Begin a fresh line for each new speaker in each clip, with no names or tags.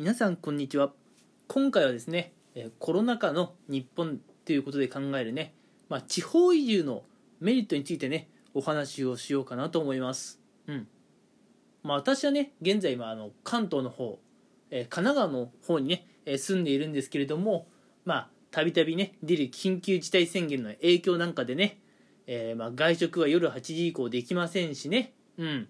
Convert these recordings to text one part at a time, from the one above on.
皆さんこんにちは。今回はですねコロナ禍の日本ということで考えるね、まあ、地方移住のメリットについてねお話をしようかなと思います。うん。まあ私はね現在あの関東の方、え神奈川の方にね、え住んでいるんですけれどもまあたびたびね出る緊急事態宣言の影響なんかでね、えーまあ外食は夜8時以降できませんしね。うん。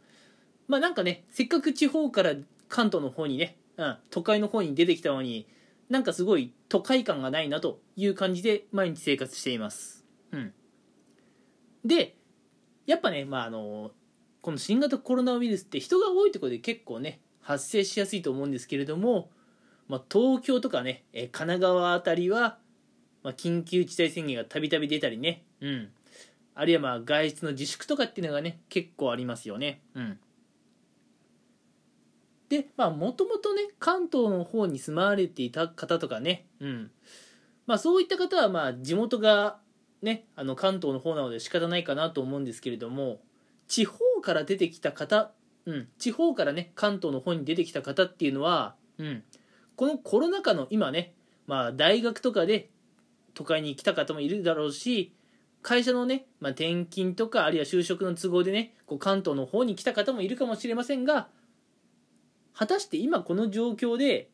まあなんかねせっかく地方から関東の方にね、うん、都会の方に出てきたのになんかすごい都会感がないなという感じで毎日生活しています。うん、でやっぱね、まあ、あのこの新型コロナウイルスって人が多いところで結構ね発生しやすいと思うんですけれども、まあ、東京とかね神奈川あたりは、まあ、緊急事態宣言がたびたび出たりね、うん、あるいはまあ外出の自粛とかっていうのがね結構ありますよね。うん。でまあもともとね関東の方に住まわれていた方とかね、うん。まあ、そういった方はまあ地元がねあの関東の方なので仕方ないかなと思うんですけれども地方から出てきた方、うん、地方からね関東の方に出てきた方っていうのは、うん、このコロナ禍の今ね、まあ、大学とかで都会に来た方もいるだろうし会社のね、まあ、転勤とかあるいは就職の都合でねこう関東の方に来た方もいるかもしれませんが果たして今この状況で、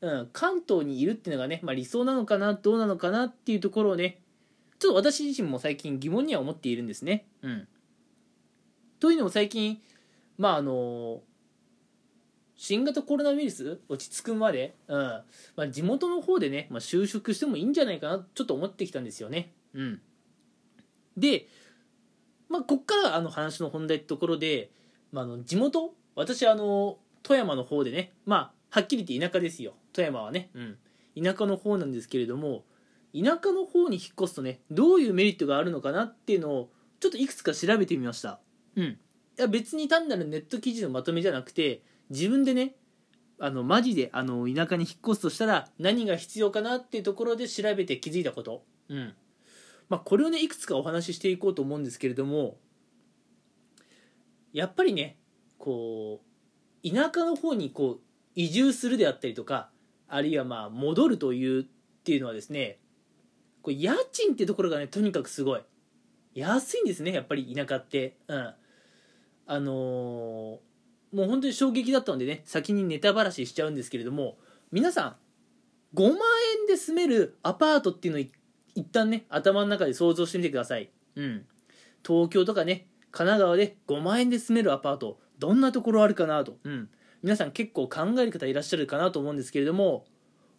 うん、関東にいるっていうのがね、まあ、理想なのかなどうなのかなっていうところをねちょっと私自身も最近疑問には思っているんですね。うん、というのも最近まああの新型コロナウイルス落ち着くまで、うんまあ、地元の方でね、まあ、就職してもいいんじゃないかなちょっと思ってきたんですよね。うん、で、まあ、こっからあの話の本題ってところで、まあ、あの地元？私あの富山の方でねまあはっきり言って田舎ですよ。富山はね、うん、田舎の方なんですけれども田舎の方に引っ越すとねどういうメリットがあるのかなっていうのをちょっといくつか調べてみました。うん。いや別に単なるネット記事のまとめじゃなくて自分でねあのマジであの田舎に引っ越すとしたら何が必要かなっていうところで調べて気づいたこと。うん。まあこれをねいくつかお話ししていこうと思うんですけれどもやっぱりねこう田舎の方にこう移住するであったりとかあるいはまあ戻るというっていうのはですねこう家賃ってところがねとにかくすごい。安いんですねやっぱり田舎って。うん。あのーもう本当に衝撃だったのでね先にネタばらししちゃうんですけれども皆さん5万円で住めるアパートっていうのを一旦ね頭の中で想像してみてください。うん。東京とかね神奈川で5万円で住めるアパート。どんなところあるかなと、うん、皆さん結構考える方いらっしゃるかなと思うんですけれども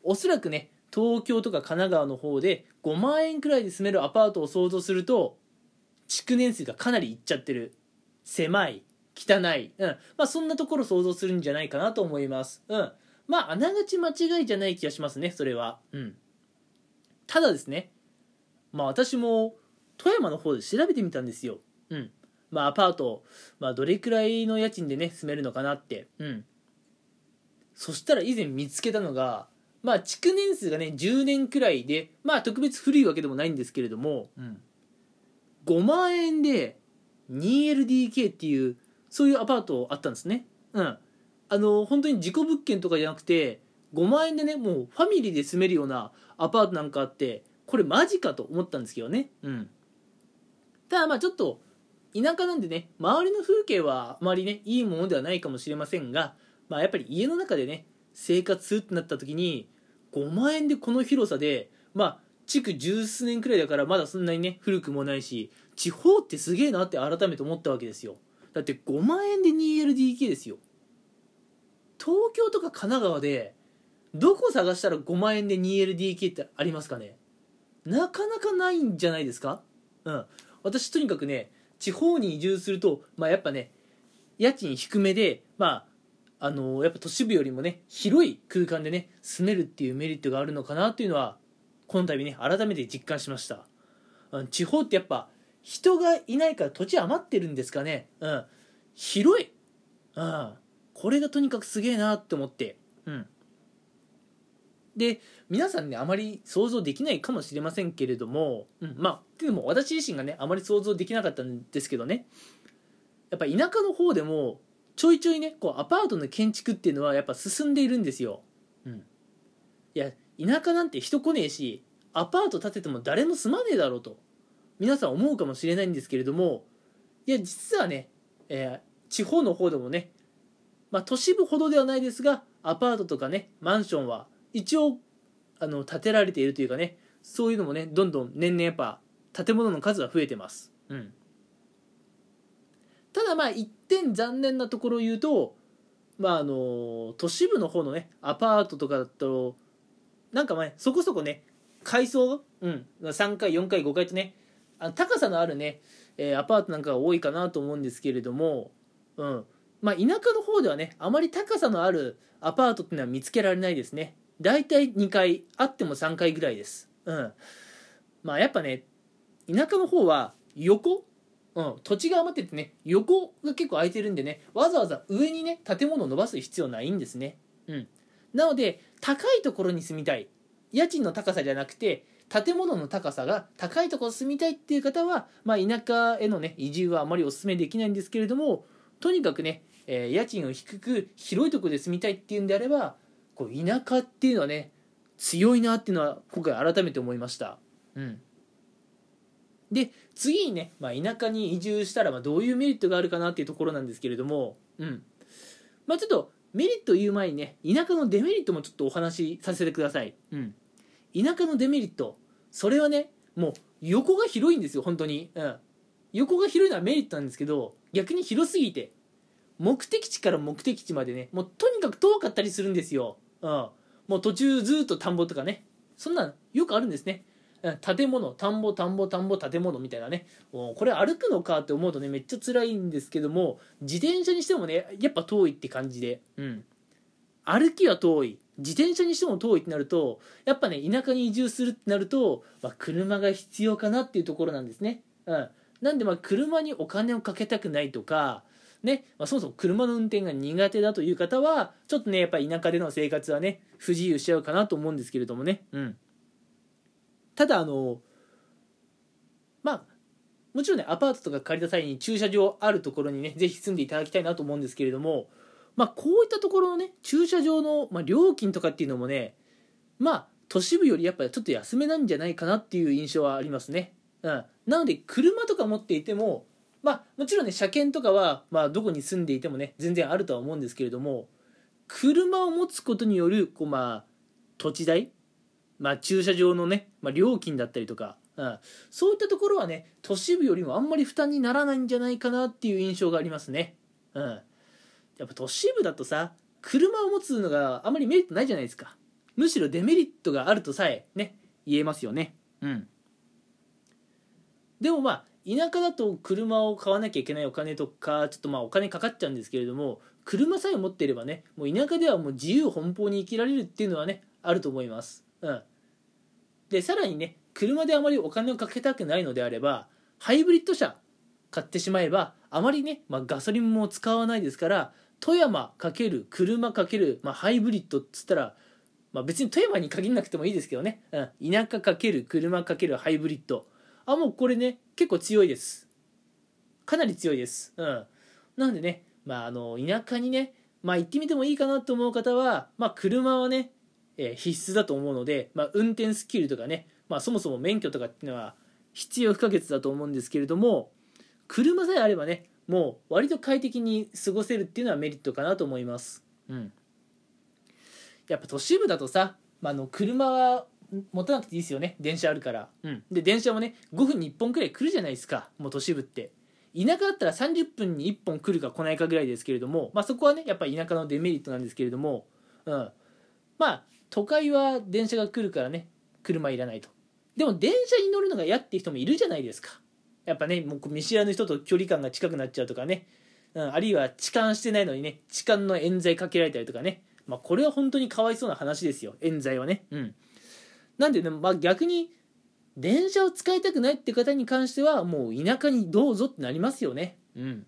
おそらくね東京とか神奈川の方で5万円くらいで住めるアパートを想像すると築年数がかなりいっちゃってる。狭い汚い、うん。まあ、そんなところ想像するんじゃないかなと思います、うん、まああながち間違いじゃない気がしますねそれは、うん、ただですねまあ私も富山の方で調べてみたんですよ、うんまあ、アパート、まあ、どれくらいの家賃でね住めるのかなって。うん。そしたら以前見つけたのがまあ築年数がね10年くらいでまあ特別古いわけでもないんですけれども、うん、5万円で 2LDK っていうそういうアパートあったんですね。うん。あの本当に事故物件とかじゃなくて5万円でねもうファミリーで住めるようなアパートなんかあってこれマジかと思ったんですけどね。うん。ただまあちょっと田舎なんでね周りの風景はあまりねいいものではないかもしれませんが、まあ、やっぱり家の中でね生活するってなった時に5万円でこの広さでまあ築十数年くらいだからまだそんなにね古くもないし地方ってすげえなって改めて思ったわけですよ。だって5万円で 2LDK ですよ。東京とか神奈川でどこ探したら5万円で 2LDK ってありますかね？なかなかないんじゃないですか？うん。私とにかくね地方に移住すると、まあ、やっぱね家賃低めでまああのやっぱ都市部よりもね広い空間でね住めるっていうメリットがあるのかなっていうのはこの度ね改めて実感しました。地方ってやっぱ人がいないから土地余ってるんですかね。うん。広い。うん。これがとにかくすげえなって思って。で皆さんねあまり想像できないかもしれませんけれども、うん、まあでも私自身がねあまり想像できなかったんですけどね。やっぱ田舎の方でもちょいちょいねこうアパートの建築っていうのはやっぱ進んでいるんですよ。うん。いや田舎なんて人来ねえしアパート建てても誰も住まねえだろうと皆さん思うかもしれないんですけれどもいや実はね、えー地方の方でもね、まあ、都市部ほどではないですがアパートとかねマンションは一応あの建てられているというかねそういうのもねどんどん年々やっぱ建物の数は増えてます、うん、ただまあ一点残念なところを言うとまああの都市部の方のねアパートとかだとなんかまあそこそこね階層、うん、3階4階5階とねあ高さのあるね、えーアパートなんかが多いかなと思うんですけれども、うん。まあ、田舎の方ではねあまり高さのあるアパートっていうのは見つけられないですね。だいたい2階あっても3階ぐらいです。うん。まあやっぱね田舎の方は横？うん、土地が余っててね横が結構空いてるんでねわざわざ上にね建物を伸ばす必要ないんですね、うん、なので高いところに住みたい。家賃の高さじゃなくて建物の高さが高いところ住みたいっていう方は、まあ、田舎へのね移住はあまりお勧めできないんですけれどもとにかくね、えー家賃を低く広いところで住みたいっていうんであればこう田舎っていうのはね強いなっていうのは今回改めて思いました。うん。で次にね、まあ、田舎に移住したらまあどういうメリットがあるかなっていうところなんですけれども、うん。まあ、ちょっとメリットを言う前にね田舎のデメリットもちょっとお話しさせてください、うん、田舎のデメリットそれはねもう横が広いんですよ本当に、うん、横が広いのはメリットなんですけど逆に広すぎて目的地から目的地までねもうとにかく遠かったりするんですよ、うん、もう途中ずっと田んぼとかね。そんなんよくあるんですね。建物田んぼ田んぼ田んぼ建物みたいなね。これ歩くのかって思うとねめっちゃ辛いんですけども自転車にしてもねやっぱ遠いって感じで、うん、歩きは遠い。自転車にしても遠いってなるとやっぱね田舎に移住するってなると、まあ、車が必要かなっていうところなんですね、うん、なんでまあ車にお金をかけたくないとかねまあ、そもそも車の運転が苦手だという方はちょっとねやっぱり田舎での生活はね不自由しちゃうかなと思うんですけれどもね、うん、ただあのまあもちろんねアパートとか借りた際に駐車場あるところにねぜひ住んでいただきたいなと思うんですけれどもまあこういったところのね駐車場の、まあ、料金とかっていうのもねまあ都市部よりやっぱりちょっと安めなんじゃないかなっていう印象はありますね、うん、なので車とか持っていてもまあもちろんね車検とかは、まあ、どこに住んでいてもね全然あるとは思うんですけれども車を持つことによるこう、まあ、土地代、まあ、駐車場のね、まあ、料金だったりとか、うん、そういったところはね都市部よりもあんまり負担にならないんじゃないかなっていう印象がありますね、うん、やっぱ都市部だとさ車を持つのがあまりメリットないじゃないですか。むしろデメリットがあるとさえね言えますよね。うん。でもまあ田舎だと車を買わなきゃいけないお金とかちょっとまあお金かかっちゃうんですけれども車さえ持っていればねもう田舎ではもう自由奔放に生きられるっていうのはねあると思います。うん。でさらにね車であまりお金をかけたくないのであればハイブリッド車買ってしまえばあまりね、まあ、ガソリンも使わないですから富山かける車かける、まあ、ハイブリッドっつったら、まあ、別に富山に限らなくてもいいですけどね、うん、田舎かける車かけるハイブリッド。あもうこれね結構強いです。かなり強いです。うん。なんでねまああの田舎にねまあ行ってみてもいいかなと思う方はまあ車はね、えー必須だと思うので、まあ、運転スキルとかね、まあ、そもそも免許とかっていうのは必要不可欠だと思うんですけれども車さえあればねもう割と快適に過ごせるっていうのはメリットかなと思います。うん。やっぱ都市部だとさ、まあ、の車は持たなくていいですよね。電車あるから、うん、で電車もね5分に1本くらい来るじゃないですか。もう都市部って。田舎だったら30分に1本来るか来ないかぐらいですけれども、まあ、そこはねやっぱり田舎のデメリットなんですけれども、うん、まあ都会は電車が来るからね車いらないと。でも電車に乗るのが嫌っていう人もいるじゃないですか。やっぱねもう見知らぬ人と距離感が近くなっちゃうとかね、うん、あるいは痴漢してないのにね痴漢の冤罪かけられたりとかね、まあ、これは本当にかわいそうな話ですよ。冤罪はね。うんなんでね、まあ、逆に電車を使いたくないって方に関してはもう田舎にどうぞってなりますよね。うん。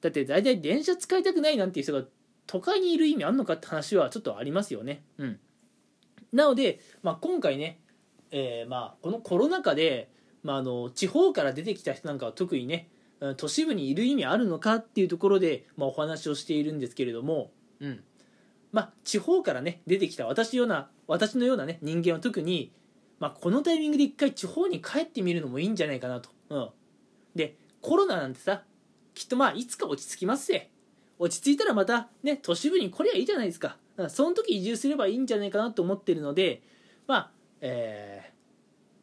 だって大体電車使いたくないなんていう人が都会にいる意味あんのかって話はちょっとありますよね。うん。なので、まあ、今回ね、えーまあ、このコロナ禍で、まあ、あの地方から出てきた人なんかは特にねうん都市部にいる意味あるのかっていうところで、まあ、お話をしているんですけれども、うんまあ地方からね出てきた私ような私のようなね人間は特に、まあ、このタイミングで一回地方に帰ってみるのもいいんじゃないかなと、うん、でコロナなんてさきっとまあいつか落ち着きますぜ。落ち着いたらまたね都市部に来りゃいいじゃないですか。その時移住すればいいんじゃないかなと思ってるのでまあえ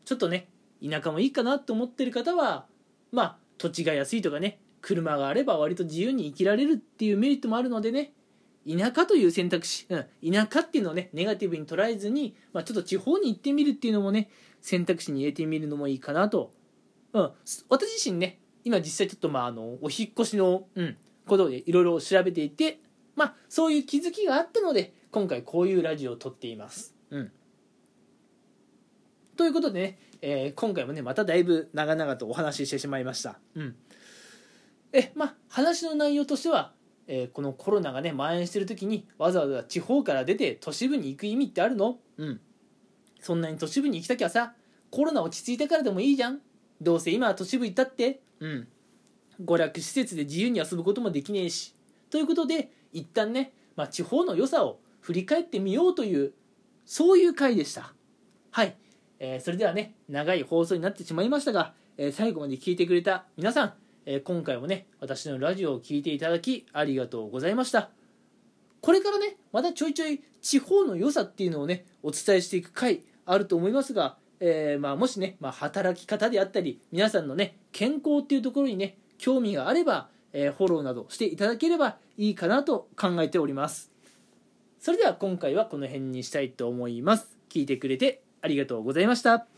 ー、ちょっとね田舎もいいかなと思ってる方はまあ土地が安いとかね車があれば割と自由に生きられるっていうメリットもあるのでね田舎という選択肢、うん、田舎っていうのをねネガティブに捉えずに、まあ、ちょっと地方に行ってみるっていうのもね選択肢に入れてみるのもいいかなと、うん、私自身ね今実際ちょっとまああのお引っ越しの、うん、ことでいろいろ調べていてまあそういう気づきがあったので今回こういうラジオを撮っています。うん、ということでね、えー、今回もねまただいぶ長々とお話ししてしまいました。うん、えまあ話の内容としては、えー、このコロナがね蔓延してる時にわざわざ地方から出て都市部に行く意味ってあるの？うん。そんなに都市部に行きたきゃさコロナ落ち着いてからでもいいじゃん。どうせ今は都市部行ったって。うん。娯楽施設で自由に遊ぶこともできねえし。ということで一旦ね、まあ、地方の良さを振り返ってみようというそういう回でした。はい、えー、それではね長い放送になってしまいましたが、えー、最後まで聞いてくれた皆さん、えー、今回もね私のラジオを聴いていただきありがとうございました。これからねまたちょいちょい地方の良さっていうのをねお伝えしていく回あると思いますが、えー、まあ、もしね、まあ、働き方であったり皆さんのね健康っていうところにね興味があれば、えー、フォローなどしていただければいいかなと考えております。それでは今回はこの辺にしたいと思います。聞いてくれてありがとうございました。